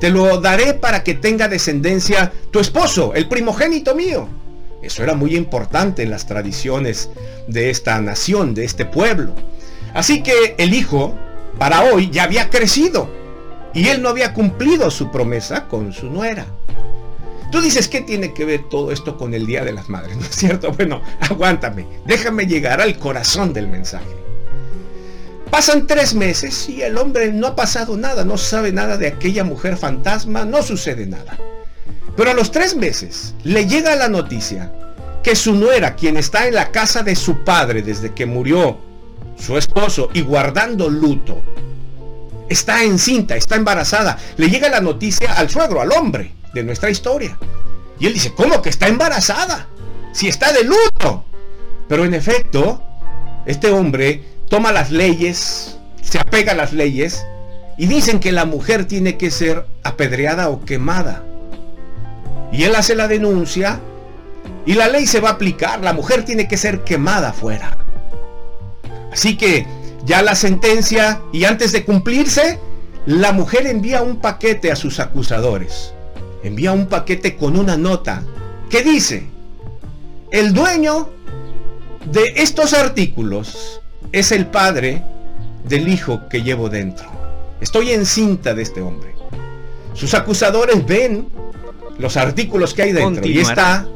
te lo daré para que tenga descendencia tu esposo, el primogénito mío. Eso era muy importante en las tradiciones de esta nación, de este pueblo. Así que el hijo, para hoy, ya había crecido y él no había cumplido su promesa con su nuera. Tú dices, ¿qué tiene que ver todo esto con el Día de las Madres? ¿No es cierto? Bueno, aguántame, déjame llegar al corazón del mensaje. Pasan tres meses y el hombre no ha pasado nada, no sabe nada de aquella mujer fantasma, no sucede nada. Pero a los tres meses le llega la noticia que su nuera, quien está en la casa de su padre desde que murió su esposo y guardando luto, está encinta, está embarazada. Le llega la noticia al suegro, al hombre de nuestra historia. Y él dice, ¿cómo que está embarazada? Si está de luto. Pero en efecto, este hombre toma las leyes, se apega a las leyes y dicen que la mujer tiene que ser apedreada o quemada. Y él hace la denuncia y la ley se va a aplicar, la mujer tiene que ser quemada afuera. Así que ya la sentencia y antes de cumplirse, la mujer envía un paquete a sus acusadores. Envía un paquete con una nota que dice, el dueño de estos artículos es el padre del hijo que llevo dentro. Estoy encinta de este hombre. Sus acusadores ven los artículos que hay dentro y está